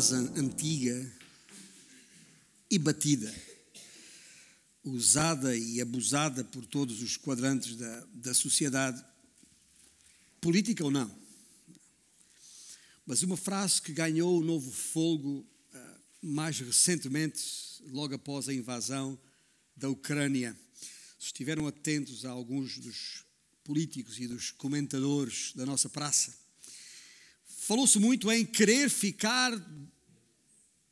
frase antiga e batida, usada e abusada por todos os quadrantes da, da sociedade, política ou não. Mas uma frase que ganhou um novo folgo uh, mais recentemente, logo após a invasão da Ucrânia. Se estiveram atentos a alguns dos políticos e dos comentadores da nossa praça, falou-se muito em querer ficar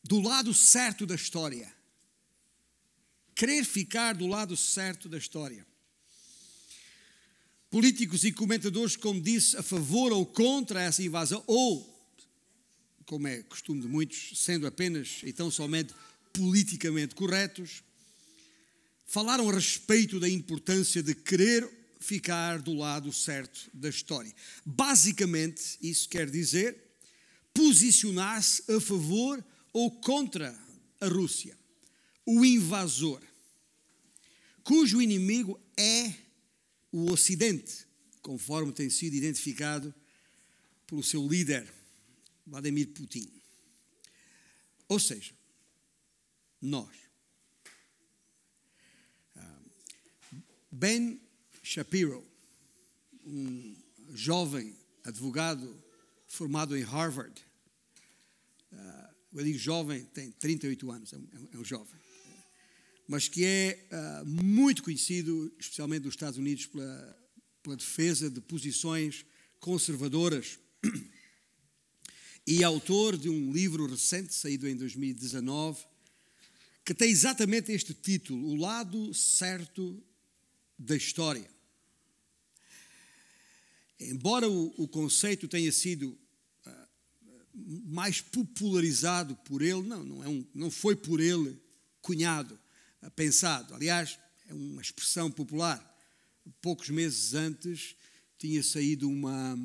do lado certo da história. Querer ficar do lado certo da história. Políticos e comentadores, como disse, a favor ou contra essa invasão, ou, como é costume de muitos, sendo apenas e tão somente politicamente corretos, falaram a respeito da importância de querer ficar do lado certo da história. Basicamente, isso quer dizer posicionar-se a favor ou contra a Rússia, o invasor, cujo inimigo é o Ocidente, conforme tem sido identificado pelo seu líder, Vladimir Putin. Ou seja, nós. Ah, ben Shapiro, um jovem advogado formado em Harvard. Uh, eu digo jovem, tem 38 anos, é um, é um jovem. Mas que é uh, muito conhecido, especialmente nos Estados Unidos, pela, pela defesa de posições conservadoras. E autor de um livro recente, saído em 2019, que tem exatamente este título: O Lado Certo da História. Embora o, o conceito tenha sido uh, mais popularizado por ele, não, não, é um, não foi por ele cunhado, uh, pensado. Aliás, é uma expressão popular. Poucos meses antes tinha saído uma,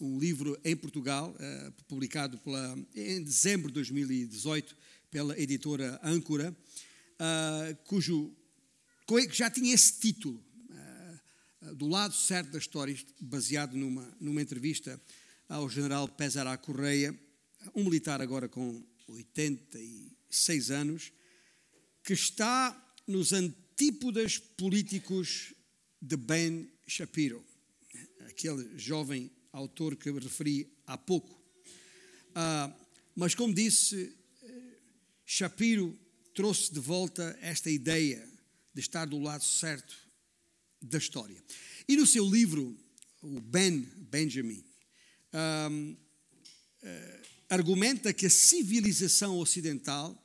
um livro em Portugal, uh, publicado pela, em dezembro de 2018 pela editora Âncora, cujo já tinha esse título, do lado certo da história, baseado numa, numa entrevista ao general Pesará Correia, um militar agora com 86 anos, que está nos antípodas políticos de Ben Shapiro, aquele jovem autor que eu referi há pouco. Ah, mas, como disse, Shapiro trouxe de volta esta ideia de estar do lado certo da história. E no seu livro, o Ben Benjamin um, uh, argumenta que a civilização ocidental,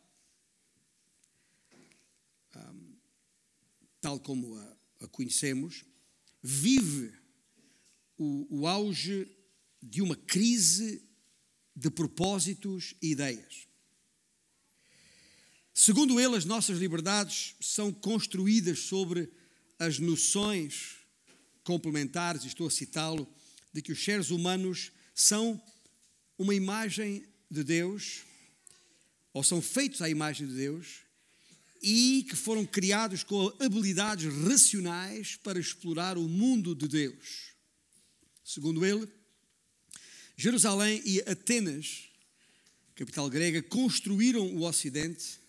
um, tal como a, a, conhecemos, vive o, o auge de uma crise de propósitos e ideias. Segundo ele, as nossas liberdades são construídas sobre as noções complementares, estou a citá-lo, de que os seres humanos são uma imagem de Deus, ou são feitos à imagem de Deus, e que foram criados com habilidades racionais para explorar o mundo de Deus. Segundo ele, Jerusalém e Atenas, capital grega, construíram o Ocidente,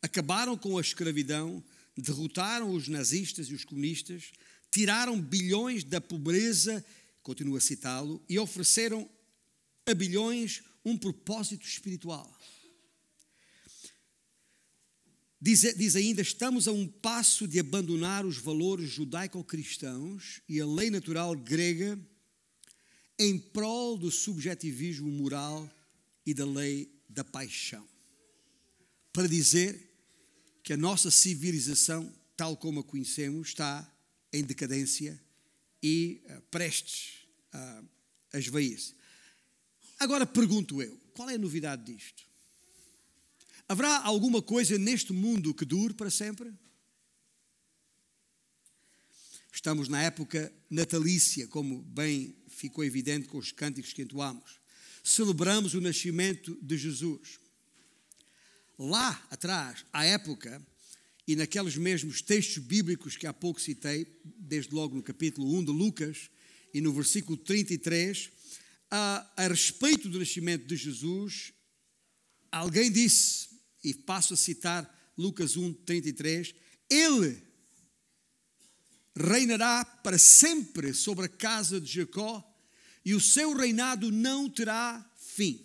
acabaram com a escravidão, derrotaram os nazistas e os comunistas, tiraram bilhões da pobreza, continuo a citá-lo, e ofereceram a bilhões um propósito espiritual. Diz, diz, ainda: estamos a um passo de abandonar os valores judaico-cristãos e a lei natural grega em prol do subjetivismo moral e da lei da paixão. Para dizer que a nossa civilização, tal como a conhecemos, está em decadência e uh, prestes a, a esvair-se. Agora pergunto eu: qual é a novidade disto? Haverá alguma coisa neste mundo que dure para sempre? Estamos na época natalícia, como bem ficou evidente com os cânticos que entoamos. Celebramos o nascimento de Jesus lá atrás, à época, e naqueles mesmos textos bíblicos que há pouco citei, desde logo no capítulo 1 de Lucas e no versículo 33, a, a respeito do nascimento de Jesus, alguém disse, e passo a citar Lucas 1, 33, ele reinará para sempre sobre a casa de Jacó e o seu reinado não terá fim.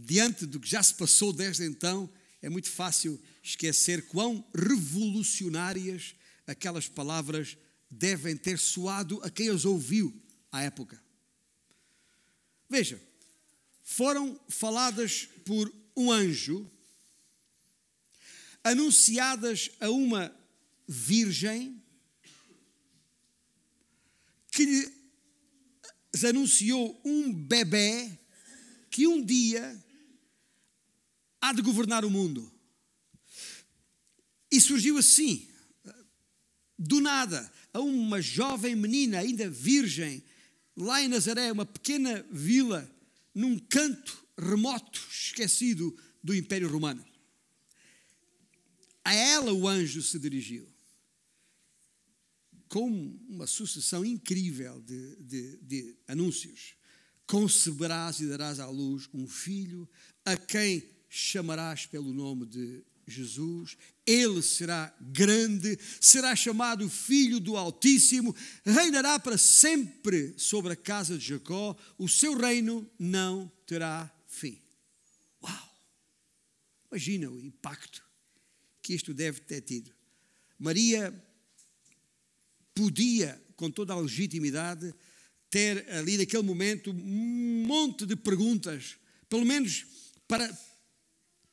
Diante do que já se passou desde então, é muito fácil esquecer quão revolucionárias aquelas palavras devem ter soado a quem as ouviu à época. Veja, foram faladas por um anjo, anunciadas a uma virgem que lhes anunciou um bebê que um dia há de governar o mundo. E surgiu assim, do nada, a uma jovem menina, ainda virgem, lá em Nazaré, uma pequena vila, num canto remoto, esquecido do Império Romano. A ela o anjo se dirigiu, com uma sucessão incrível de, de, de anúncios. Conceberás e darás à luz um filho, a quem chamarás pelo nome de Jesus, ele será grande, será chamado Filho do Altíssimo, reinará para sempre sobre a casa de Jacó, o seu reino não terá fim. Uau! Imagina o impacto que isto deve ter tido. Maria podia, com toda a legitimidade, ter ali naquele momento um monte de perguntas, pelo menos para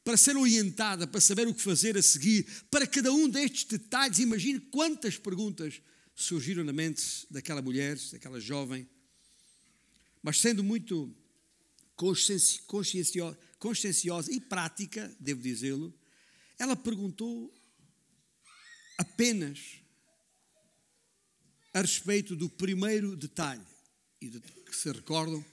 para ser orientada, para saber o que fazer a seguir, para cada um destes detalhes. Imagine quantas perguntas surgiram na mente daquela mulher, daquela jovem. Mas sendo muito conscienciosa, conscienciosa e prática, devo dizê-lo, ela perguntou apenas a respeito do primeiro detalhe, e que se recordam,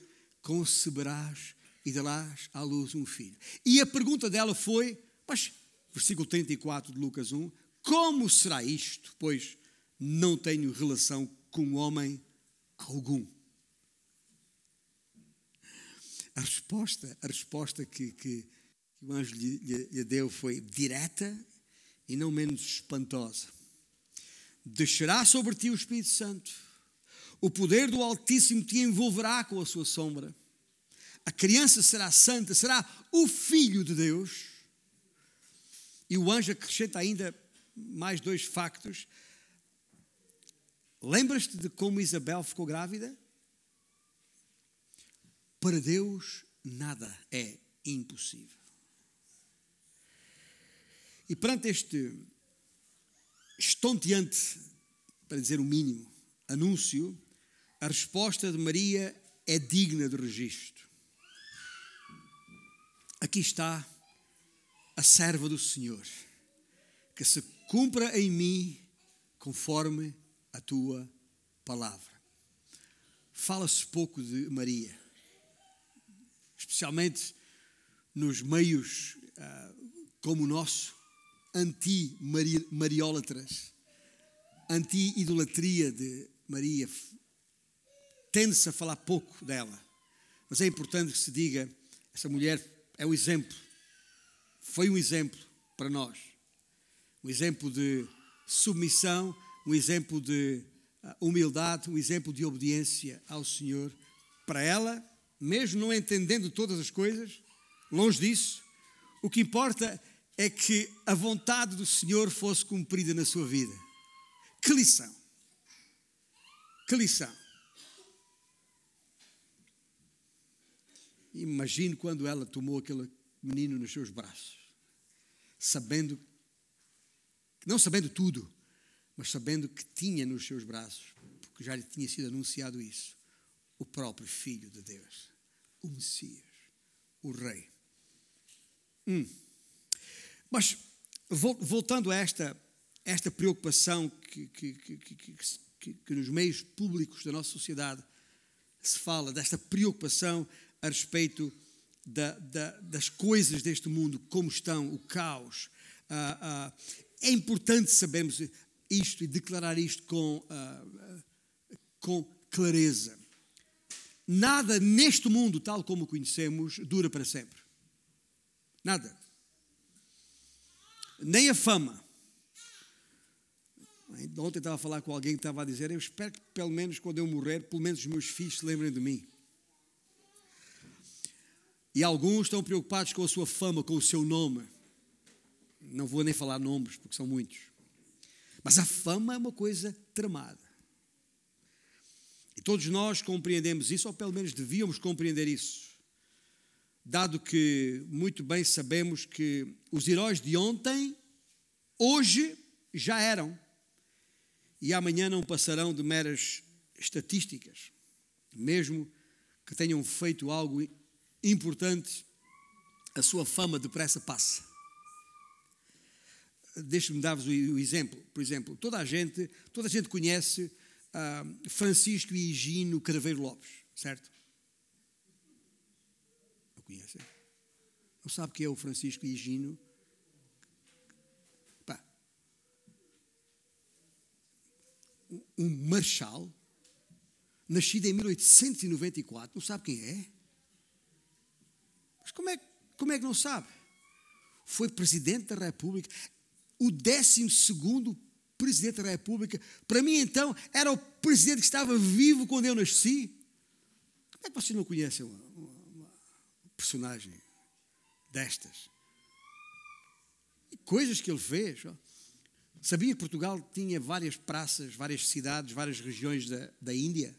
conceberás e darás à luz um filho. E a pergunta dela foi, mas, versículo 34 de Lucas 1, como será isto? Pois não tenho relação com homem algum. A resposta, a resposta que, que, que o anjo lhe, lhe, lhe deu foi direta e não menos espantosa. Descerá sobre ti o Espírito Santo, o poder do Altíssimo te envolverá com a sua sombra a criança será santa, será o filho de Deus. E o anjo acrescenta ainda mais dois factos. Lembras-te de como Isabel ficou grávida? Para Deus nada é impossível. E perante este estonteante, para dizer o mínimo, anúncio, a resposta de Maria é digna de registro. Aqui está a serva do Senhor, que se cumpra em mim conforme a tua palavra. Fala-se pouco de Maria, especialmente nos meios uh, como o nosso, anti-mariólatras, anti-idolatria de Maria. Tende-se a falar pouco dela, mas é importante que se diga: essa mulher é um exemplo, foi um exemplo para nós. Um exemplo de submissão, um exemplo de ah, humildade, um exemplo de obediência ao Senhor. Para ela, mesmo não entendendo todas as coisas, longe disso, o que importa é que a vontade do Senhor fosse cumprida na sua vida. Que lição! Que lição! Imagino quando ela tomou aquele menino nos seus braços, sabendo, não sabendo tudo, mas sabendo que tinha nos seus braços, porque já lhe tinha sido anunciado isso, o próprio Filho de Deus, o Messias, o Rei. Hum. Mas, voltando a esta, esta preocupação que, que, que, que, nos meios públicos da nossa sociedade se fala, desta preocupação a respeito da, da, das coisas deste mundo, como estão, o caos. Ah, ah, é importante sabermos isto e declarar isto com, ah, com clareza. nada neste mundo, tal como o conhecemos, dura para sempre. Nada. Nem a fama. Ontem estava a falar com alguém que estava a dizer: Eu espero que, pelo menos, quando eu morrer, pelo menos os meus filhos se lembrem de mim. E alguns estão preocupados com a sua fama, com o seu nome. Não vou nem falar nomes, porque são muitos. Mas a fama é uma coisa tramada. E todos nós compreendemos isso, ou pelo menos devíamos compreender isso. Dado que muito bem sabemos que os heróis de ontem, hoje, já eram. E amanhã não passarão de meras estatísticas. Mesmo que tenham feito algo importante, a sua fama depressa passa. Deixe-me dar-vos o exemplo. Por exemplo, toda a gente, toda a gente conhece uh, Francisco e Higino Craveiro Lopes, certo? Não conhecem? Não sabe quem é o Francisco e Higino? Pá. Um marshal, nascido em 1894, não sabe quem é? Mas como é, como é que não sabe? Foi presidente da República, o 12 presidente da República. Para mim, então, era o presidente que estava vivo quando eu nasci. Como é que você não conhece uma, uma, uma personagem destas? E coisas que ele fez. Ó. Sabia que Portugal tinha várias praças, várias cidades, várias regiões da, da Índia?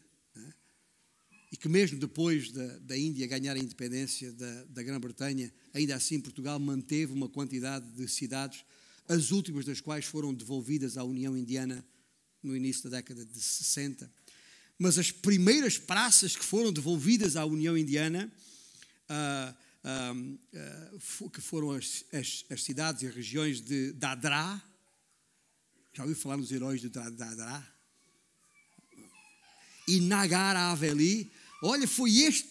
E que mesmo depois da, da Índia ganhar a independência da, da Grã-Bretanha, ainda assim Portugal manteve uma quantidade de cidades, as últimas das quais foram devolvidas à União Indiana no início da década de 60. Mas as primeiras praças que foram devolvidas à União Indiana, ah, ah, ah, que foram as, as, as, cidades e regiões de Dadra, já ouviu falar nos heróis de Dadra? E Nagar Haveli, Olha, foi este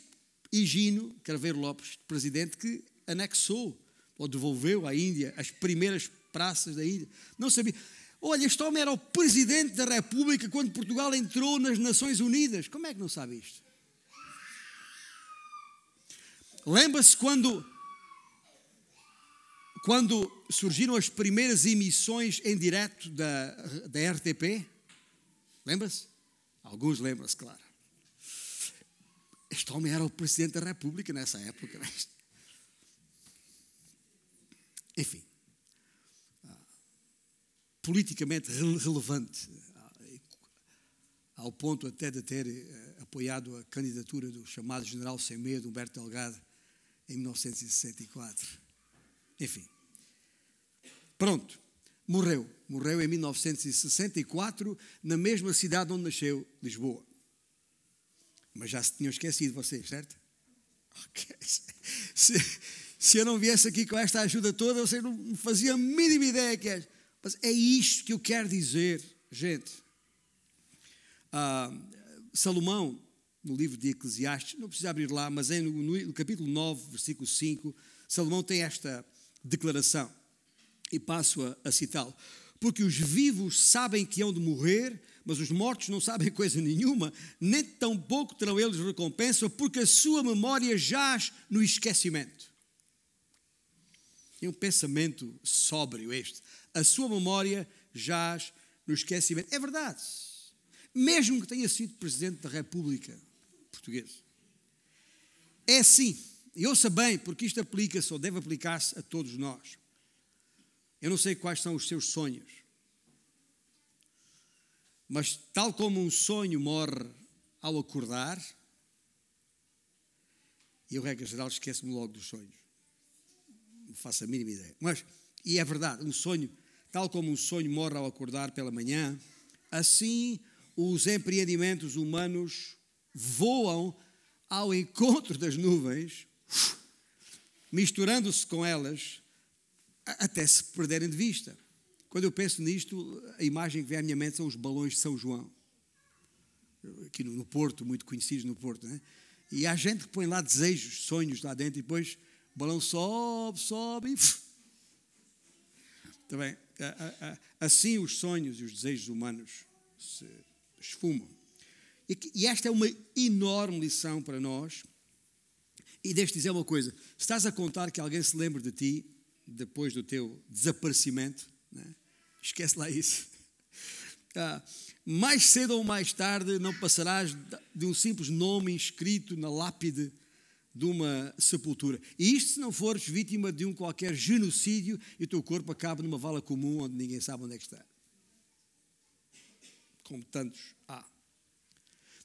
Higino Craveiro Lopes, presidente, que anexou ou devolveu à Índia as primeiras praças da Índia. Não sabia. Olha, este homem era o presidente da República quando Portugal entrou nas Nações Unidas. Como é que não sabe isto? Lembra-se quando quando surgiram as primeiras emissões em direto da, da RTP? Lembra-se? Alguns lembram-se, claro. Este homem era o presidente da República nessa época. Né? Enfim, ah, politicamente relevante, ah, ao ponto até de ter eh, apoiado a candidatura do chamado general sem medo, Humberto Delgado, em 1964. Enfim, pronto, morreu. Morreu em 1964, na mesma cidade onde nasceu, Lisboa. Mas já se tinham esquecido vocês, certo? Okay. Se, se, eu não viesse aqui com esta ajuda toda, vocês não faziam a mínima ideia que é. Mas é isto que eu quero dizer, gente. Ah, Salomão, no livro de Eclesiastes, não precisa abrir lá, mas é no, no capítulo 9, versículo 5, Salomão tem esta declaração, e passo a, a citá-lo. Porque os vivos sabem que hão de morrer, mas os mortos não sabem coisa nenhuma, nem tampouco terão eles recompensa, porque a sua memória jaz no esquecimento. É um pensamento sóbrio este. A sua memória jaz no esquecimento. É verdade. Mesmo que tenha sido presidente da República Portuguesa. É assim. E ouça bem, porque isto aplica-se ou deve aplicar-se a todos nós. Eu não sei quais são os seus sonhos. Mas, tal como um sonho morre ao acordar, eu, regra geral, esqueço-me logo dos sonhos. Não faço a mínima ideia. Mas, e é verdade, um sonho, tal como um sonho morre ao acordar pela manhã, assim os empreendimentos humanos voam ao encontro das nuvens, misturando-se com elas, até se perderem de vista. Quando eu penso nisto, a imagem que vem à minha mente são os balões de São João, aqui no, Porto, muito conhecidos no Porto. Né? E há gente que põe lá desejos, sonhos lá dentro, e depois o balão sobe, sobe e. Também, assim os sonhos e os desejos humanos se esfumam. E esta é uma enorme lição para nós. E deixe dizer uma coisa: estás a contar que alguém se lembre de ti depois do teu desaparecimento, né? Esquece lá isso. Ah, mais cedo ou mais tarde não passarás de um simples nome inscrito na lápide de uma sepultura. E isto se não fores vítima de um qualquer genocídio e o teu corpo acaba numa vala comum onde ninguém sabe onde é que está. Como tantos há.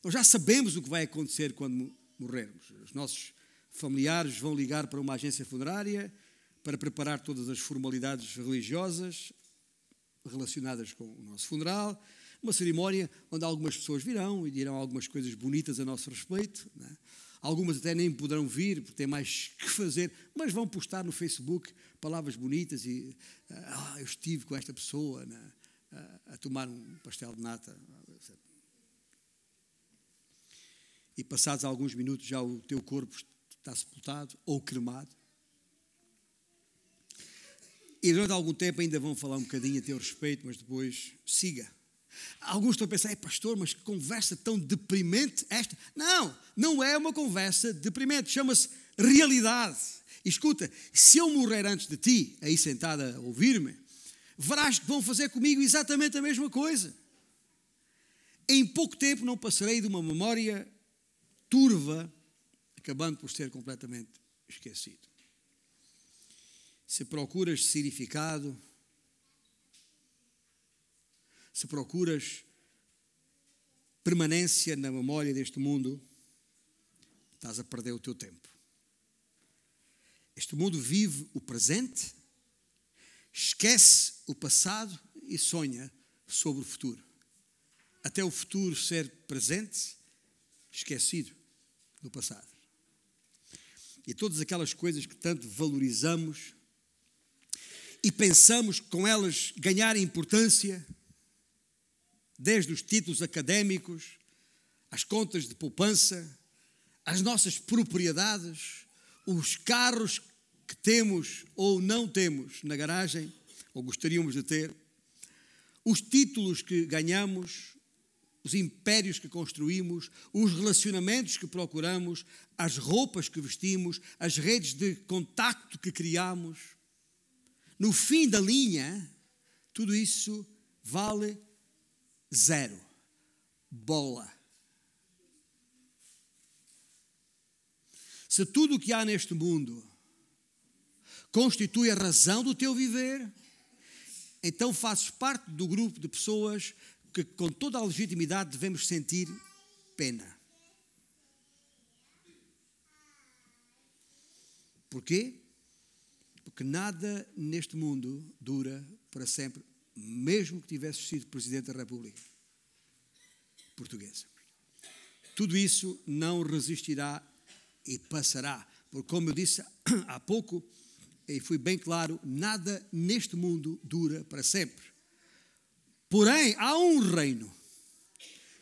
Nós já sabemos o que vai acontecer quando morrermos. Os nossos familiares vão ligar para uma agência funerária para preparar todas as formalidades religiosas relacionadas com o nosso funeral. Uma cerimónia onde algumas pessoas virão e dirão algumas coisas bonitas a nosso respeito. Né? Algumas até nem poderão vir, porque têm mais que fazer, mas vão postar no Facebook palavras bonitas e ah, eu estive com esta pessoa né? a tomar um pastel de nata. E passados alguns minutos já o teu corpo está sepultado ou cremado. E durante algum tempo ainda vão falar um bocadinho a teu respeito, mas depois siga. Alguns estão a pensar, pastor, mas que conversa tão deprimente esta. Não, não é uma conversa deprimente, chama-se realidade. Escuta, se eu morrer antes de ti, aí sentada a ouvir-me, verás que vão fazer comigo exatamente a mesma coisa. Em pouco tempo não passarei de uma memória turva, acabando por ser completamente esquecido. Se procuras significado, se procuras permanência na memória deste mundo, estás a perder o teu tempo. Este mundo vive o presente, esquece o passado e sonha sobre o futuro. Até o futuro ser presente, esquecido do passado. E todas aquelas coisas que tanto valorizamos e pensamos com elas ganhar importância, desde os títulos académicos, as contas de poupança, as nossas propriedades, os carros que temos ou não temos na garagem, ou gostaríamos de ter, os títulos que ganhamos, os impérios que construímos, os relacionamentos que procuramos, as roupas que vestimos, as redes de contacto que criamos. No fim da linha, tudo isso vale Zero. Bola. Se tudo o que há neste mundo constitui a razão do teu viver, então fazes parte do grupo de pessoas que, com toda a legitimidade, devemos sentir pena. Porquê? Porque nada neste mundo dura para sempre mesmo que tivesse sido Presidente da República Portuguesa. Tudo isso não resistirá e passará, porque, como eu disse há pouco, e fui bem claro, nada neste mundo dura para sempre. Porém, há um reino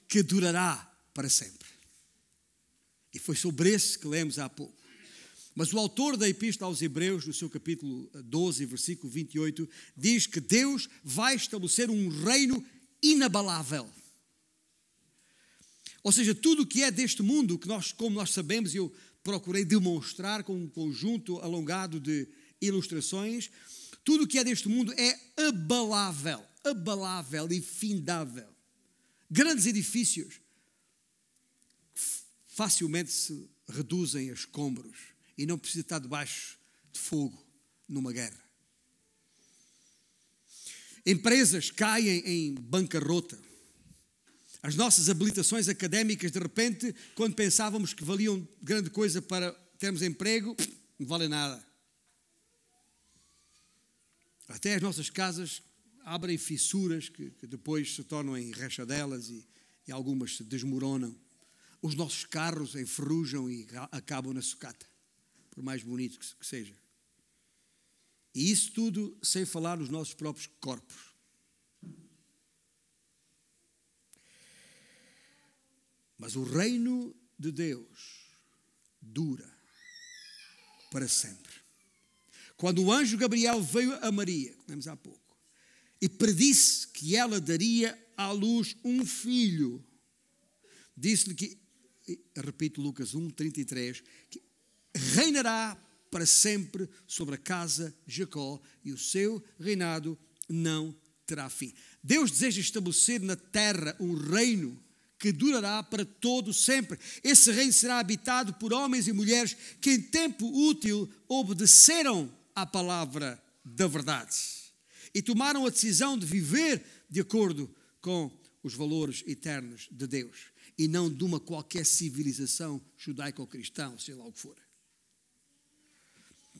que durará para sempre. E foi sobre esse que lemos há pouco. Mas o autor da Epístola aos Hebreus, no seu capítulo 12, versículo 28, diz que Deus vai estabelecer um reino inabalável. Ou seja, tudo o que é deste mundo, que nós, como nós sabemos, eu procurei demonstrar com um conjunto alongado de ilustrações, tudo o que é deste mundo é abalável, abalável e findável. Grandes edifícios facilmente se reduzem a escombros e não precisa estar debaixo de fogo numa guerra. Empresas caem em bancarrota. As nossas habilitações académicas, de repente, quando pensávamos que valiam grande coisa para termos emprego, não valem nada. Até as nossas casas abrem fissuras que, que depois se tornam em rechadelas e, e algumas se desmoronam. Os nossos carros enferrujam e acabam na sucata por mais bonito que seja. E isso tudo sem falar nos nossos próprios corpos. Mas o reino de Deus dura para sempre. Quando o anjo Gabriel veio a Maria, vemos há pouco, e predisse que ela daria à luz um filho, disse-lhe que, repito Lucas 1, 33, que reinará para sempre sobre a casa de Jacó e o seu reinado não terá fim. Deus deseja estabelecer na terra um reino que durará para todo sempre. Esse reino será habitado por homens e mulheres que em tempo útil obedeceram à palavra da verdade e tomaram a decisão de viver de acordo com os valores eternos de Deus e não de uma qualquer civilização judaico-cristã, seja lá o que for.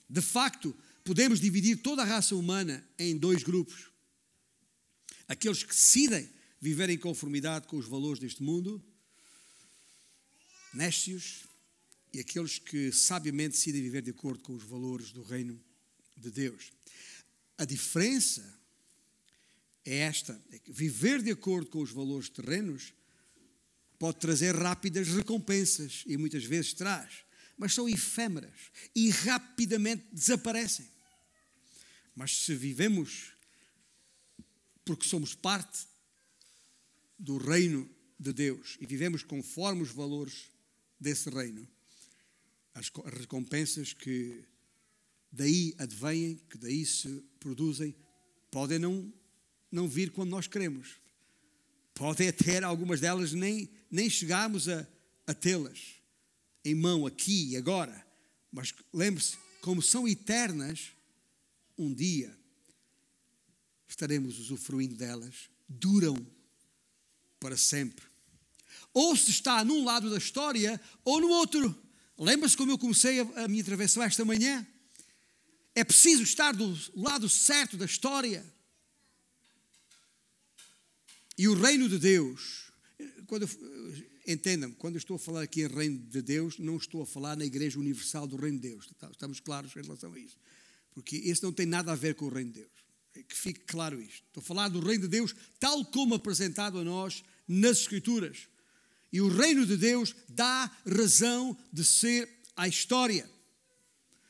De facto, podemos dividir toda a raça humana em dois grupos aqueles que decidem viver em conformidade com os valores deste mundo, nécios, e aqueles que sabiamente decidem viver de acordo com os valores do reino de Deus. A diferença é esta: é que viver de acordo com os valores terrenos pode trazer rápidas recompensas e muitas vezes traz, mas são efêmeras e rapidamente desaparecem. Mas se vivemos porque somos parte do reino de Deus e vivemos conforme os valores desse reino, as recompensas que daí advêm, que daí se produzem, podem não, não vir quando nós queremos. Podem até algumas delas nem, nem chegarmos a, a tê-las em mão aqui e agora. Mas lembre-se, como são eternas, um dia estaremos usufruindo delas, duram para sempre. Ou se está num lado da história ou no outro. Lembra-se como eu comecei a, minha travessão esta manhã? É preciso estar do lado certo da história. E o reino de Deus, quando entendam-me, quando eu estou a falar aqui em reino de Deus, não estou a falar na Igreja Universal do Reino de Deus. Estamos claros em relação a isso. Porque isso não tem nada a ver com o reino de Deus que fique claro isto. Estou a falar do reino de Deus tal como apresentado a nós nas Escrituras. E o reino de Deus dá razão de ser à história.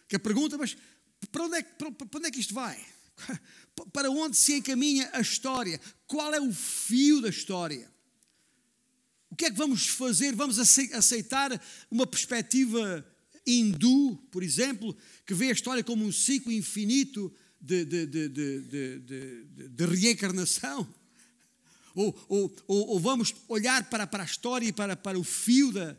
Que a pergunta, mas para onde, é, para, para onde é que isto vai? Para onde se encaminha a história? Qual é o fio da história? O que é que vamos fazer? Vamos aceitar uma perspectiva hindu, por exemplo, que vê a história como um ciclo infinito de, de, de, de reencarnação? Ou, ou, ou, vamos olhar para, para a história e para, para o fio da,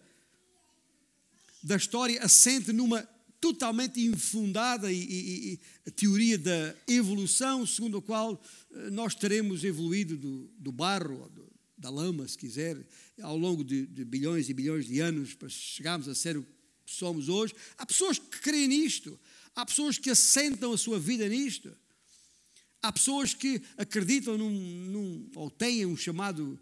da história assente numa totalmente infundada e, e, e, teoria da evolução, segundo a qual eh, nós teremos evoluído do, do barro, do, da lama, se quiser, ao longo de, de, bilhões e bilhões de anos para chegarmos a ser o que somos hoje. Há pessoas que creem nisto. Há pessoas que assentam a sua vida nisto. Há pessoas que acreditam num, num ou têm um chamado,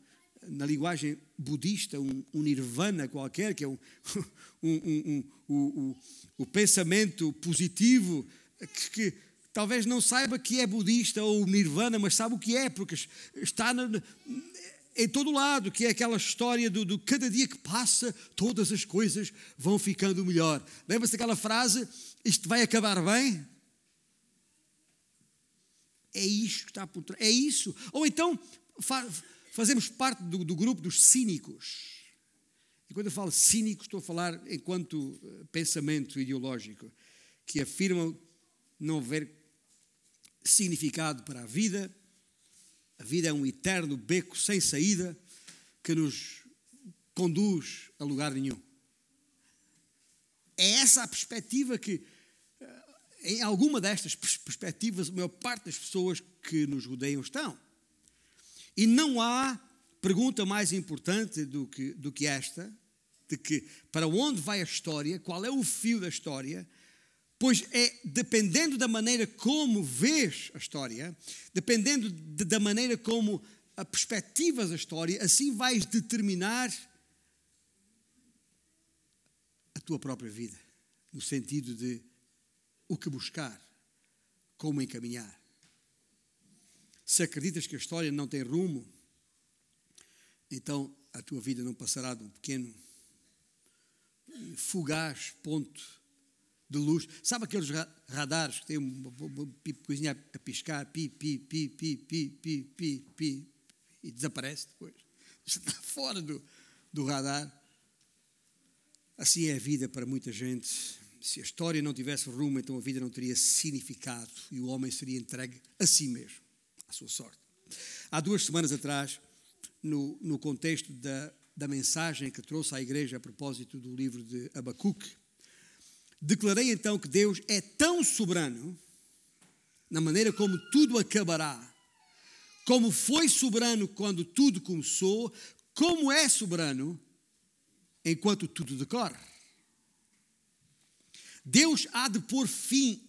na linguagem budista, um, um nirvana qualquer, que é um, um, um o pensamento positivo, que, que, talvez não saiba que é budista ou nirvana, mas sabe o que é, porque está na, em todo lado, que é aquela história do, do, cada dia que passa, todas as coisas vão ficando melhor. Lembra-se daquela frase: isto vai acabar bem? É isto que está por trás, é isso. Ou então fa fazemos parte do, do, grupo dos cínicos. E quando eu falo cínicos, estou a falar enquanto eh, pensamento ideológico, que afirmam não haver significado para a vida, a vida é um eterno beco sem saída que nos conduz a lugar nenhum. É essa a perspectiva que, eh, em alguma destas perspectivas, a maior parte das pessoas que nos rodeiam estão. E não há pergunta mais importante do que, do que esta, de que para onde vai a história, qual é o fio da história, Pois é dependendo da maneira como vês a história, dependendo de, da maneira como a perspectivas a história, assim vais determinar a tua própria vida, no sentido de o que buscar, como encaminhar. Se acreditas que a história não tem rumo, então a tua vida não passará de um pequeno fugaz ponto de luz. Sabe aqueles radares que têm uma, coisinha a piscar, pi, pi, pi, pi, pi, pi, pi, pi, e desaparece depois? Está fora do, do radar. Assim é a vida para muita gente. Se a história não tivesse rumo, então a vida não teria significado e o homem seria entregue a si mesmo, à sua sorte. Há duas semanas atrás, no, no contexto da, da mensagem que trouxe à igreja a propósito do livro de Abacuque, declarei então que Deus é tão soberano na maneira como tudo acabará, como foi soberano quando tudo começou, como é soberano enquanto tudo decorre. Deus há de pôr fim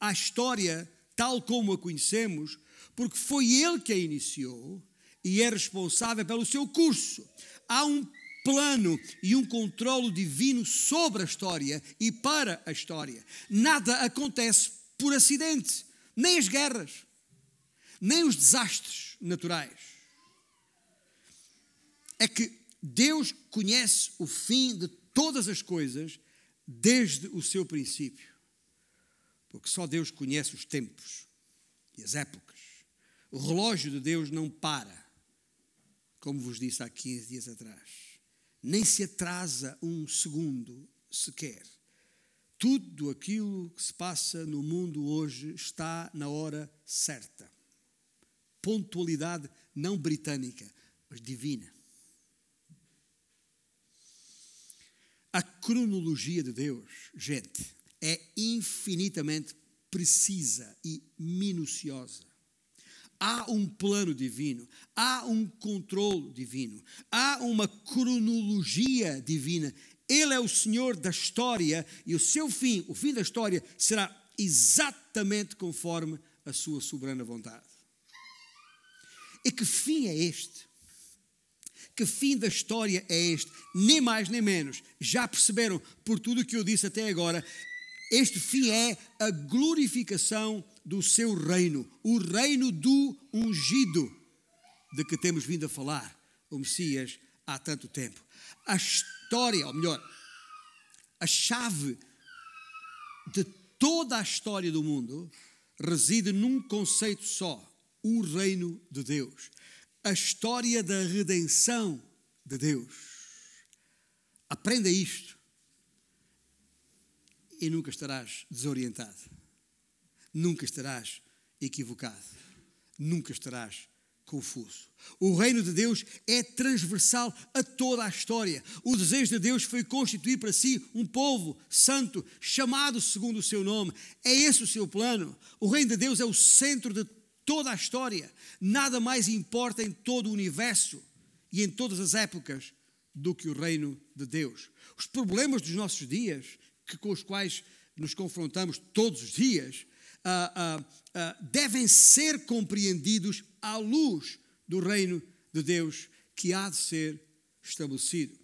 à história tal como a conhecemos, porque foi Ele que a iniciou e é responsável pelo seu curso. Há um plano e um controlo divino sobre a história e para a história. Nada acontece por acidente, nem as guerras, nem os desastres naturais. É que Deus conhece o fim de todas as coisas desde o seu princípio. Porque só Deus conhece os tempos e as épocas. O relógio de Deus não para, como vos disse há 15 dias atrás. Nem se atrasa um segundo sequer. Tudo aquilo que se passa no mundo hoje está na hora certa. Pontualidade não britânica, mas divina. A cronologia de Deus, gente, é infinitamente precisa e minuciosa. Há um plano divino, há um controle divino, há uma cronologia divina. Ele é o Senhor da história e o seu fim, o fim da história, será exatamente conforme a sua soberana vontade. E que fim é este? Que fim da história é este? Nem mais nem menos. Já perceberam por tudo o que eu disse até agora? Este fim é a glorificação do seu reino, o reino do ungido, de que temos vindo a falar, o Messias, há tanto tempo. A história, ou melhor, a chave de toda a história do mundo reside num conceito só: o reino de Deus a história da redenção de Deus. Aprenda isto e nunca estarás desorientado, nunca estarás equivocado, nunca estarás confuso. O reino de Deus é transversal a toda a história. O desejo de Deus foi constituir para si um povo santo, chamado segundo o seu nome. É esse o seu plano. O reino de Deus é o centro de toda a história. Nada mais importa em todo o universo e em todas as épocas do que o reino de Deus. Os problemas dos nossos dias, que, com os quais nos confrontamos todos os dias, ah, ah, ah, devem ser compreendidos à luz do reino de Deus que há de ser estabelecido.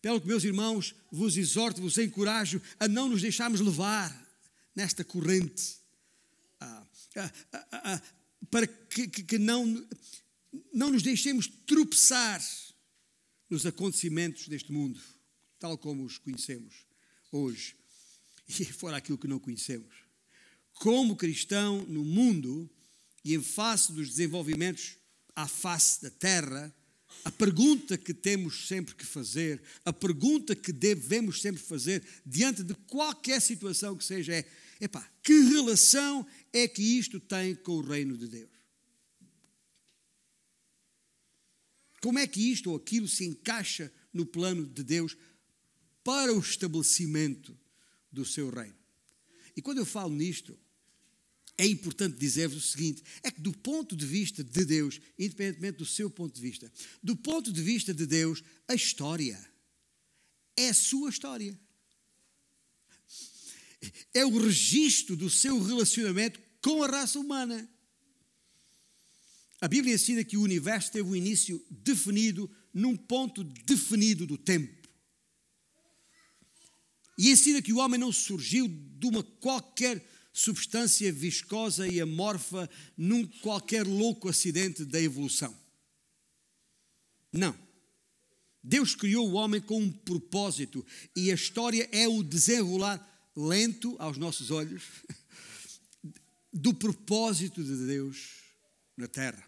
Pelo que, meus irmãos, vos exorto, vos encorajo a não nos deixarmos levar nesta corrente. Para que, que, que não, não nos deixemos tropeçar nos acontecimentos deste mundo, tal como os conhecemos hoje, e fora aquilo que não conhecemos. Como cristão no mundo e em face dos desenvolvimentos à face da terra, a pergunta que temos sempre que fazer, a pergunta que devemos sempre fazer diante de qualquer situação que seja é: epá, que relação é que isto tem com o reino de Deus? Como é que isto ou aquilo se encaixa no plano de Deus para o estabelecimento do seu reino? E quando eu falo nisto, é importante dizer-vos o seguinte: é que do ponto de vista de Deus, independentemente do seu ponto de vista, do ponto de vista de Deus, a história é a sua história é o registro do seu relacionamento com a raça humana. A Bíblia ensina que o universo teve um início definido num ponto definido do tempo. E ensina que o homem não surgiu de uma qualquer substância viscosa e amorfa num qualquer louco acidente da evolução. Não. Deus criou o homem com um propósito e a história é o desenrolar lento aos nossos olhos, do propósito de Deus na terra.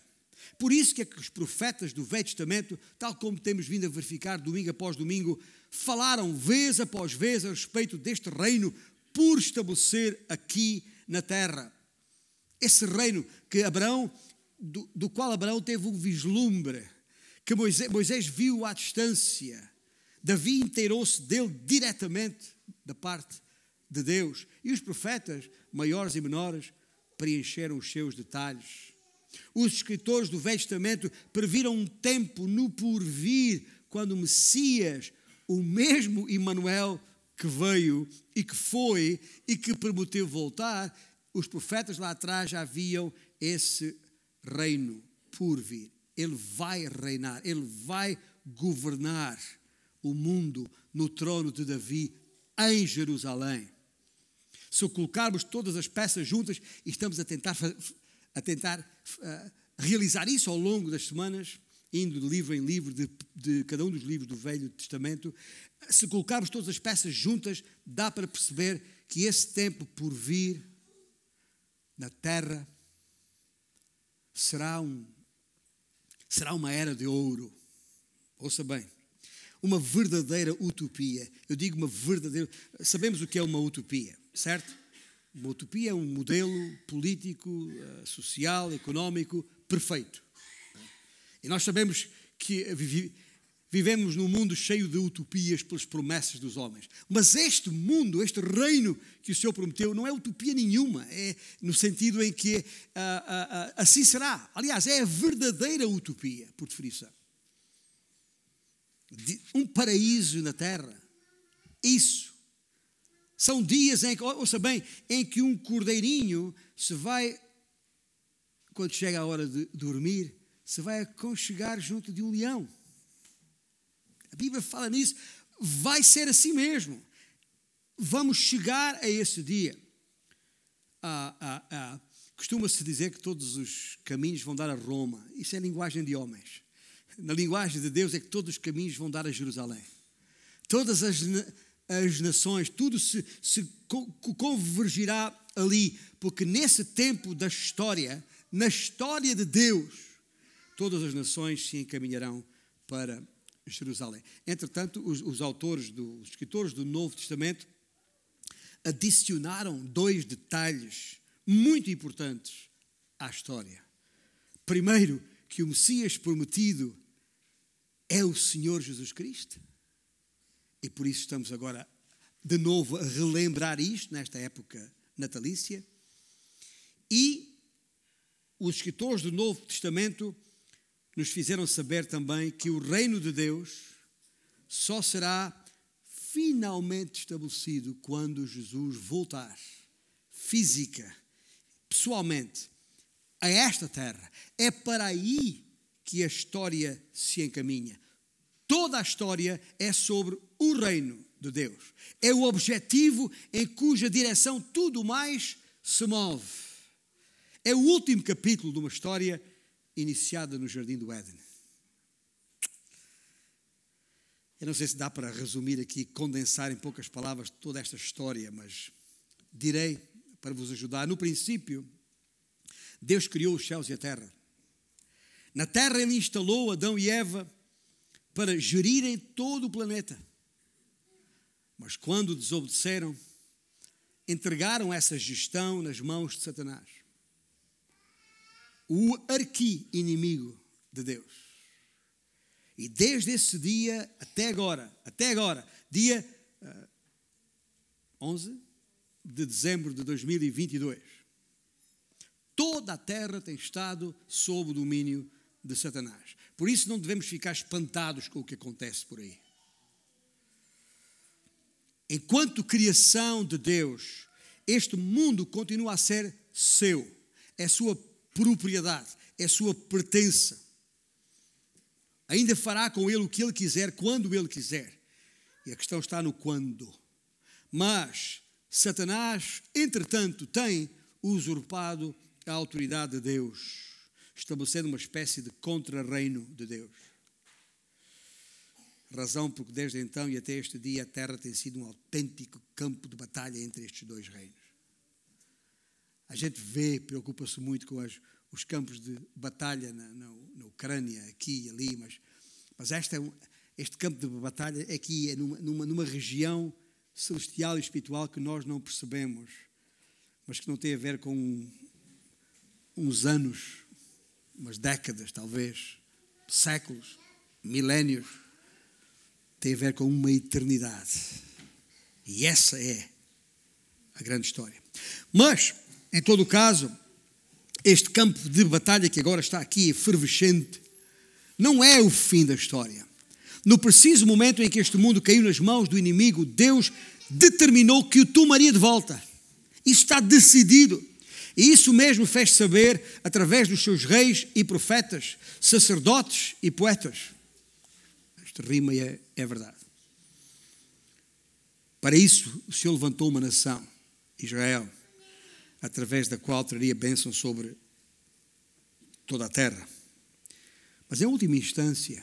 Por isso que é que os profetas do Velho Testamento, tal como temos vindo a verificar domingo após domingo, falaram vez após vez a respeito deste reino por estabelecer aqui na terra. Esse reino que Abraão, do, do qual Abraão teve um vislumbre, que Moisés, Moisés viu à distância. Davi inteirou-se dele diretamente da parte de Deus. E os profetas, maiores e menores, preencheram os seus detalhes. Os escritores do Velho Testamento previram um tempo no porvir, quando o Messias, o mesmo Emmanuel que veio e que foi e que prometeu voltar, os profetas lá atrás já viam esse reino por vir. Ele vai reinar, ele vai governar o mundo no trono de Davi em Jerusalém. Se colocarmos todas as peças juntas e estamos a tentar, a tentar uh, realizar isso ao longo das semanas, indo de livro em livro, de, de, cada um dos livros do Velho Testamento, se colocarmos todas as peças juntas, dá para perceber que esse tempo por vir na terra será, um, será uma era de ouro. Ouça bem, uma verdadeira utopia. Eu digo uma verdadeira. Sabemos o que é uma utopia, certo? Uma utopia é um modelo político, eh, social, económico perfeito. E nós sabemos que vivemos num mundo cheio de utopias pelas promessas dos homens. Mas este mundo, este reino que o Senhor prometeu, não é utopia nenhuma, é no sentido em que ah, ah, ah, assim será. Aliás, é a verdadeira utopia, por definição. Um paraíso na terra. Isso. São dias em que, ouça bem, em que um cordeirinho se vai, quando chega a hora de dormir, se vai aconchegar junto de um leão. A Bíblia fala nisso. Vai ser assim mesmo. Vamos chegar a esse dia. Ah, ah, ah. Costuma-se dizer que todos os caminhos vão dar a Roma. Isso é linguagem de homens. Na linguagem de Deus é que todos os caminhos vão dar a Jerusalém. Todas as, as nações, tudo se, se convergirá ali, porque nesse tempo da história, na história de Deus, todas as nações se encaminharão para Jerusalém. Entretanto, os, os autores, do, os escritores do Novo Testamento adicionaram dois detalhes muito importantes à história. Primeiro, que o Messias prometido é o Senhor Jesus Cristo. E por isso estamos agora de novo a relembrar isto nesta época natalícia. E os escritores do Novo Testamento nos fizeram saber também que o reino de Deus só será finalmente estabelecido quando Jesus voltar física, pessoalmente, a esta terra. É para aí que a história se encaminha. Toda a história é sobre o reino de Deus. É o objetivo em cuja direção tudo mais se move. É o último capítulo de uma história iniciada no Jardim do Éden. Eu não sei se dá para resumir aqui, condensar em poucas palavras toda esta história, mas direi para vos ajudar. No princípio, Deus criou os céus e a terra. Na terra, Ele instalou Adão e Eva para gerirem todo o planeta. Mas quando desobedeceram, entregaram essa gestão nas mãos de Satanás o arqui-inimigo de Deus. E desde esse dia até agora, até agora, dia uh, eh, 11 de dezembro de 2022, toda a terra tem estado sob o domínio de Satanás. Por isso não devemos ficar espantados com o que acontece por aí. Enquanto criação de Deus, este mundo continua a ser seu, é sua propriedade, é sua pertença. Ainda fará com ele o que ele quiser, quando ele quiser. E a questão está no quando. Mas Satanás, entretanto, tem usurpado a autoridade de Deus, estabelecendo uma espécie de contra-reino de Deus. Razão porque desde então e até este dia a terra tem sido um autêntico campo de batalha entre estes dois reinos. A gente vê, preocupa-se muito com as, os campos de batalha na, na, na, Ucrânia, aqui e ali, mas, mas esta, é este campo de batalha aqui é numa, numa, numa região celestial e espiritual que nós não percebemos, mas que não tem a ver com uns anos, umas décadas talvez, séculos, milénios, tem a ver com uma eternidade. E essa é a grande história. Mas, em todo o caso, este campo de batalha que agora está aqui efervescente, não é o fim da história. No preciso momento em que este mundo caiu nas mãos do inimigo, Deus determinou que o tomaria de volta. Isso está decidido. E isso mesmo fez saber através dos seus reis e profetas, sacerdotes e poetas. Esta rima é, é verdade. Para isso, o Senhor levantou uma nação, Israel, através da qual traria bênção sobre toda a terra. Mas, em última instância,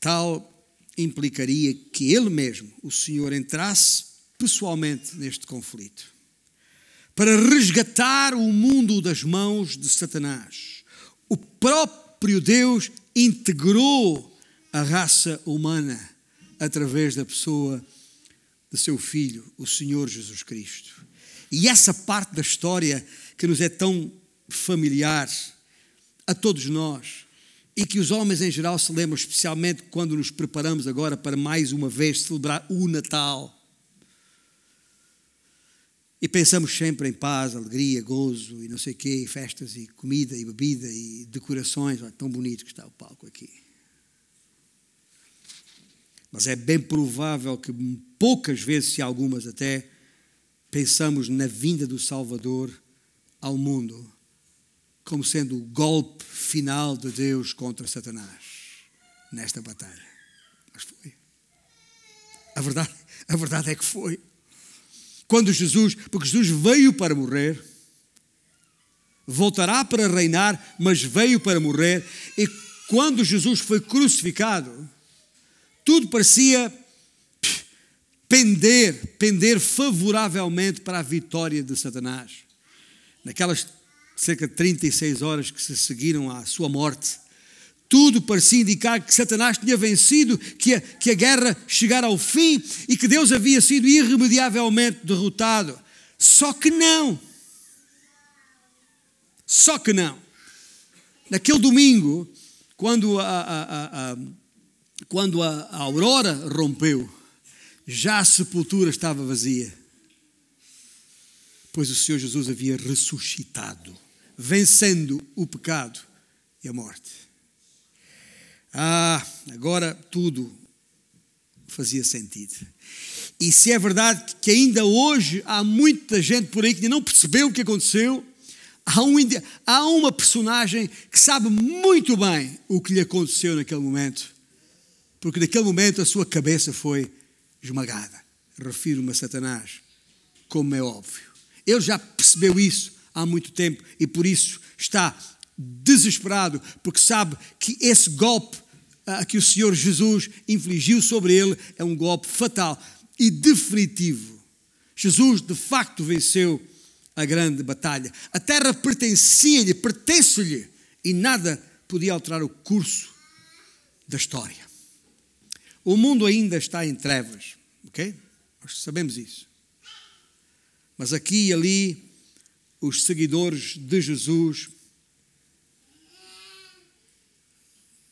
tal implicaria que ele mesmo, o Senhor, entrasse pessoalmente neste conflito para resgatar o mundo das mãos de Satanás. O próprio Deus integrou a raça humana através da pessoa de seu Filho, o Senhor Jesus Cristo. E essa parte da história que nos é tão familiar a todos nós e que os homens em geral se lembram, especialmente quando nos preparamos agora para mais uma vez celebrar o Natal. E pensamos sempre em paz, alegria, gozo e não sei o quê, e festas e comida e bebida e decorações. Olha, tão bonito que está o palco aqui. Mas é bem provável que poucas vezes, se algumas até, pensamos na vinda do Salvador ao mundo como sendo o golpe final de Deus contra Satanás nesta batalha. Mas foi. A verdade, a verdade é que foi. Quando Jesus, porque Jesus veio para morrer, voltará para reinar, mas veio para morrer, e quando Jesus foi crucificado, tudo parecia pender, pender favoravelmente para a vitória de Satanás. Naquelas cerca de 36 horas que se seguiram à sua morte, tudo parecia indicar que Satanás tinha vencido, que a, que a guerra chegara ao fim e que Deus havia sido irremediavelmente derrotado. Só que não. Só que não. Naquele domingo, quando a, a, a, quando a aurora rompeu, já a sepultura estava vazia, pois o Senhor Jesus havia ressuscitado, vencendo o pecado e a morte. Ah, agora tudo fazia sentido. E se é verdade que ainda hoje há muita gente por aí que não percebeu o que aconteceu, há, um, há uma personagem que sabe muito bem o que lhe aconteceu naquele momento, porque naquele momento a sua cabeça foi esmagada. Refiro-me a Satanás, como é óbvio. Ele já percebeu isso há muito tempo e por isso está desesperado, porque sabe que esse golpe ah, que o Senhor Jesus infligiu sobre ele é um golpe fatal e definitivo. Jesus de facto venceu a grande batalha. A terra pertencia-lhe, pertence-lhe e nada podia alterar o curso da história. O mundo ainda está em trevas, ok? Nós sabemos isso. Mas aqui e ali, os seguidores de Jesus,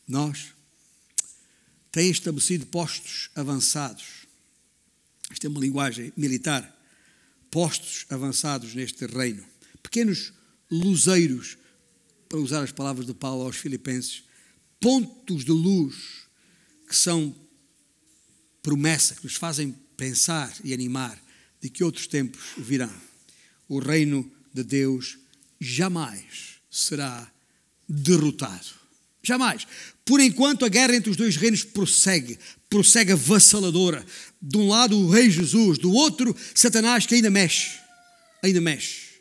nós, têm estabelecido postos avançados. Isto é uma linguagem militar. Postos avançados neste reino. Pequenos luzeiros, para usar as palavras de Paulo aos Filipenses, pontos de luz que são promessa, que nos fazem pensar e animar de que outros tempos virão. O reino de Deus jamais será derrotado. Jamais. Por enquanto, a guerra entre os dois reinos prossegue, prossegue avassaladora. De um lado, o Rei Jesus, do outro, Satanás, que ainda mexe. Ainda mexe.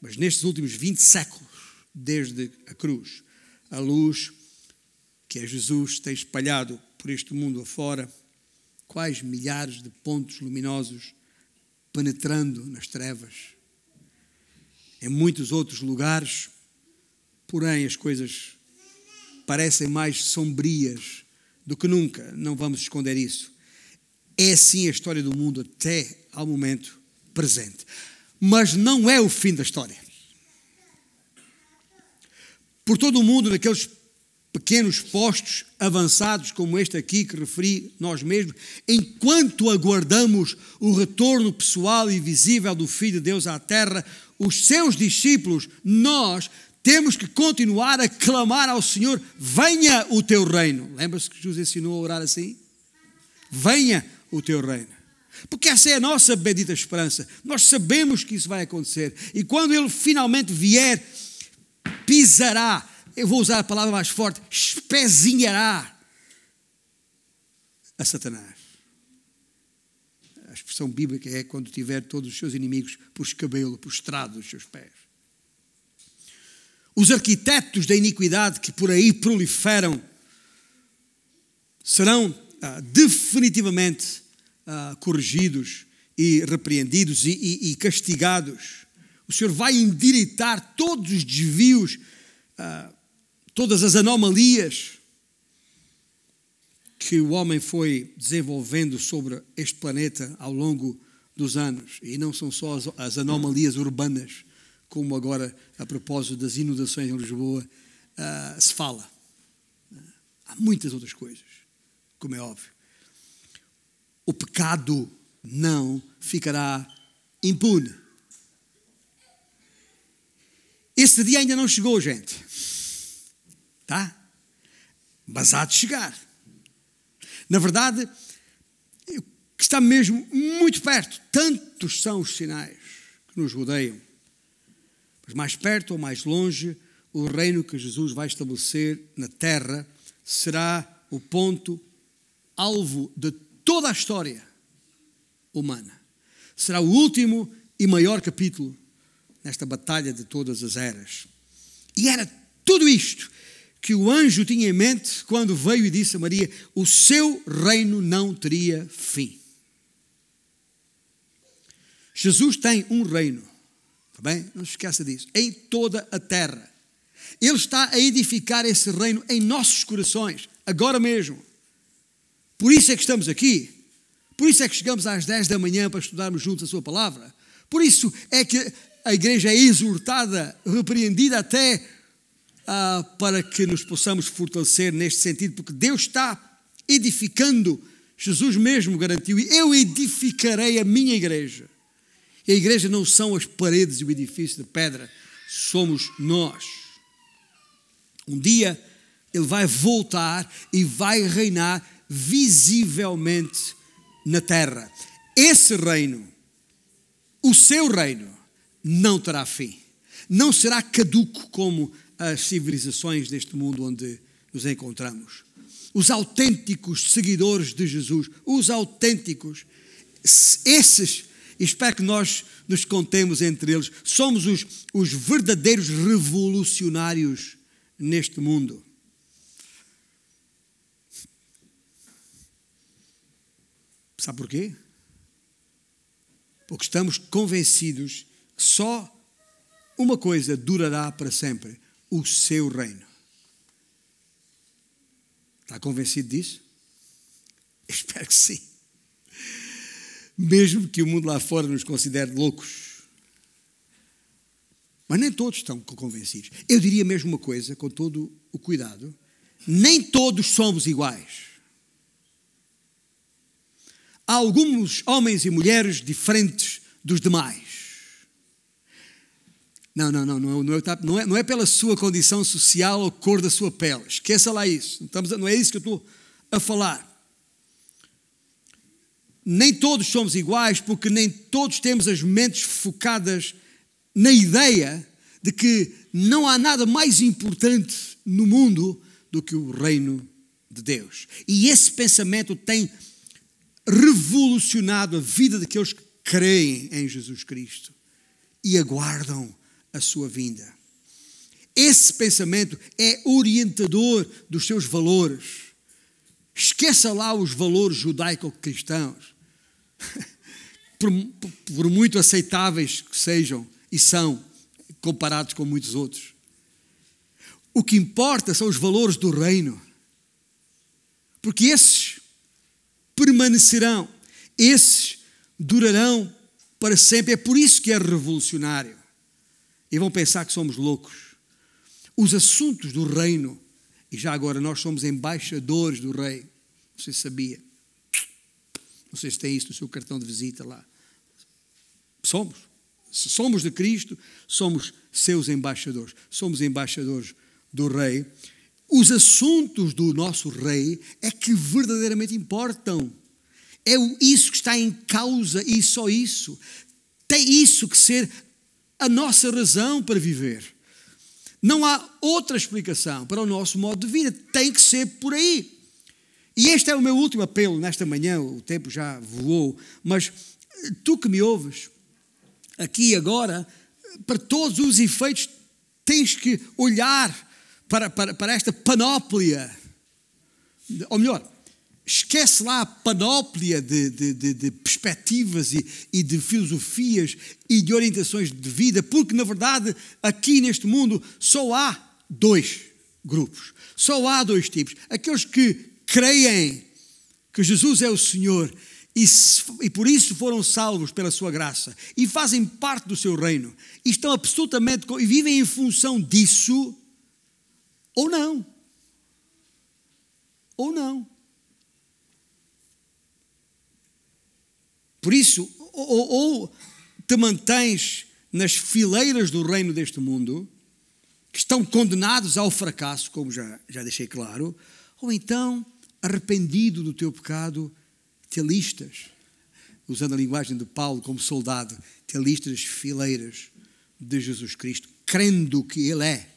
Mas nestes últimos 20 séculos, desde a cruz, a luz que é Jesus tem espalhado por este mundo afora, quais milhares de pontos luminosos penetrando nas trevas em muitos outros lugares, porém as coisas parecem mais sombrias do que nunca, não vamos esconder isso. É assim a história do mundo até ao momento presente. Mas não é o fim da história. Por todo o mundo, naqueles pequenos postos avançados como este aqui que referi nós mesmos, enquanto aguardamos o retorno pessoal e visível do Filho de Deus à terra, os seus discípulos, nós temos que continuar a clamar ao Senhor: venha o teu reino. Lembra-se que Jesus ensinou a orar assim? Venha o teu reino. Porque essa é a nossa bendita esperança. Nós sabemos que isso vai acontecer. E quando ele finalmente vier, pisará, eu vou usar a palavra mais forte, espezinhará a Satanás. A expressão bíblica é quando tiver todos os seus inimigos por escabelo, por estrado dos seus pés. Os arquitetos da iniquidade que por aí proliferam serão ah, definitivamente ah, corrigidos e repreendidos e, e, e, castigados. O Senhor vai endireitar todos os desvios, ah, todas as anomalias que o homem foi desenvolvendo sobre este planeta ao longo dos anos. E não são só as, as anomalias urbanas, como agora, a propósito das inundações em Lisboa, uh, se fala. Há muitas outras coisas, como é óbvio o pecado não ficará impune. Esse dia ainda não chegou, gente. Tá? Mas há de chegar. Na verdade, está mesmo muito perto. Tantos são os sinais que nos rodeiam. Mas mais perto ou mais longe, o reino que Jesus vai estabelecer na terra será o ponto alvo de toda a história humana. Será o último e maior capítulo nesta batalha de todas as eras. E era tudo isto que o anjo tinha em mente quando veio e disse a Maria: O seu reino não teria fim. Jesus tem um reino, está bem? Não se esqueça disso, em toda a terra. Ele está a edificar esse reino em nossos corações, agora mesmo. Por isso é que estamos aqui. Por isso é que chegamos às 10 da manhã para estudarmos juntos a Sua palavra. Por isso é que a igreja é exortada, repreendida até ah, para que nos possamos fortalecer neste sentido, porque Deus está edificando. Jesus mesmo garantiu: Eu edificarei a minha igreja. E a igreja não são as paredes e o edifício de pedra, somos nós. Um dia ele vai voltar e vai reinar visivelmente na terra. Esse reino, o seu reino, não terá fim. Não será caduco como as civilizações deste mundo onde nos encontramos. Os autênticos seguidores de Jesus, os autênticos, esses, espero que nós nos contemos entre eles, somos os, os verdadeiros revolucionários neste mundo. Sabe porquê? Porque estamos convencidos que só uma coisa durará para sempre: o seu reino. Está convencido disso? Espero que sim. Mesmo que o mundo lá fora nos considere loucos. Mas nem todos estão convencidos. Eu diria mesmo uma coisa, com todo o cuidado: nem todos somos iguais há alguns homens e mulheres diferentes dos demais. Não, não, não, não, é, não, é, não é pela sua condição social ou cor da sua pele. Esqueça lá isso. Não, estamos, não é isso que eu estou a falar. Nem todos somos iguais, porque nem todos temos as mentes focadas na ideia de que não há nada mais importante no mundo do que o reino de Deus. E esse pensamento tem revolucionado a vida daqueles que creem em Jesus Cristo e aguardam a sua vinda. Esse pensamento é orientador dos seus valores. Esqueça lá os valores judaico-cristãos, por, por muito aceitáveis que sejam e são, comparados com muitos outros. O que importa são os valores do reino. Porque esses permanecerão, esses durarão para sempre. É por isso que é revolucionário. E vão pensar que somos loucos. Os assuntos do reino, e já agora nós somos embaixadores do rei. Você sabia? Não sei se tem isso no seu cartão de visita lá. Somos. Se somos de Cristo, somos seus embaixadores. Somos embaixadores do Rei. Os assuntos do nosso Rei é que verdadeiramente importam. É isso que está em causa e só isso. Tem isso que ser a nossa razão para viver. Não há outra explicação para o nosso modo de vida. Tem que ser por aí. E este é o meu último apelo nesta manhã. O tempo já voou. Mas tu que me ouves, aqui e agora, para todos os efeitos, tens que olhar para, para, para esta panóplia. Ou melhor, esquece lá a panóplia de, de, de, de perspectivas e, e, de filosofias e de orientações de vida, porque na verdade aqui neste mundo só há dois grupos, só há dois tipos: aqueles que creem que Jesus é o Senhor e, e, por isso foram salvos pela sua graça e fazem parte do seu reino e estão absolutamente e vivem em função disso ou não. Ou não. Por isso, ou, ou te mantens nas fileiras do reino deste mundo, que estão condenados ao fracasso, como já, já deixei claro, ou então, arrependido do teu pecado, te alistas, usando a linguagem de Paulo como soldado, te alistas as fileiras de Jesus Cristo, crendo que Ele é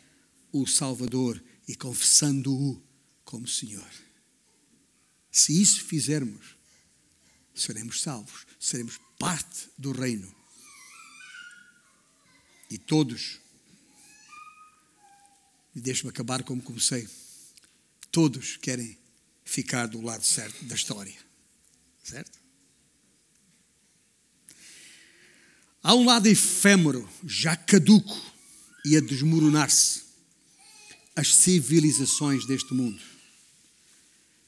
o Salvador e confessando-o como Senhor. Se isso fizermos, seremos salvos, seremos parte do reino. E todos, e deixe-me acabar como comecei, todos querem ficar do lado certo da história. Certo? Há um lado efêmero, já caduco e a desmoronar-se as civilizações deste mundo.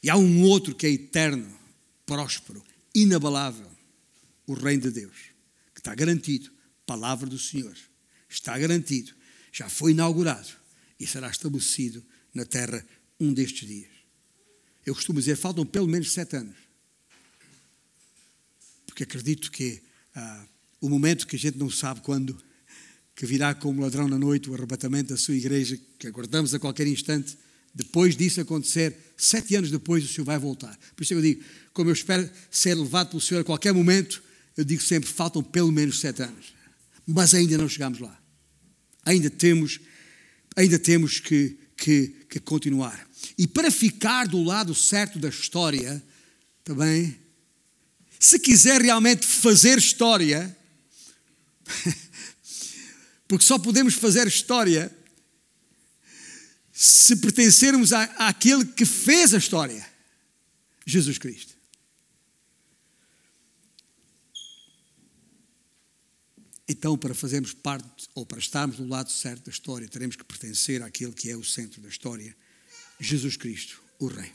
E há um outro que é eterno, próspero, inabalável, o Reino de Deus, que está garantido, palavra do Senhor, está garantido, já foi inaugurado e será estabelecido na terra um destes dias. Eu costumo dizer, faltam pelo menos sete anos. Porque acredito que ah, o momento que a gente não sabe quando que virá como ladrão na noite o arrebatamento da sua igreja, que aguardamos a qualquer instante. Depois disso acontecer, sete anos depois, o Senhor vai voltar. Por isso eu digo, como eu espero ser levado pelo Senhor a qualquer momento, eu digo sempre: faltam pelo menos sete anos. Mas ainda não chegamos lá. Ainda temos, ainda temos que, que, que continuar. E para ficar do lado certo da história, também, se quiser realmente fazer história, Porque só podemos fazer história se pertencermos àquele que fez a história Jesus Cristo. Então, para fazermos parte, ou para estarmos do lado certo da história, teremos que pertencer àquele que é o centro da história, Jesus Cristo, o Rei.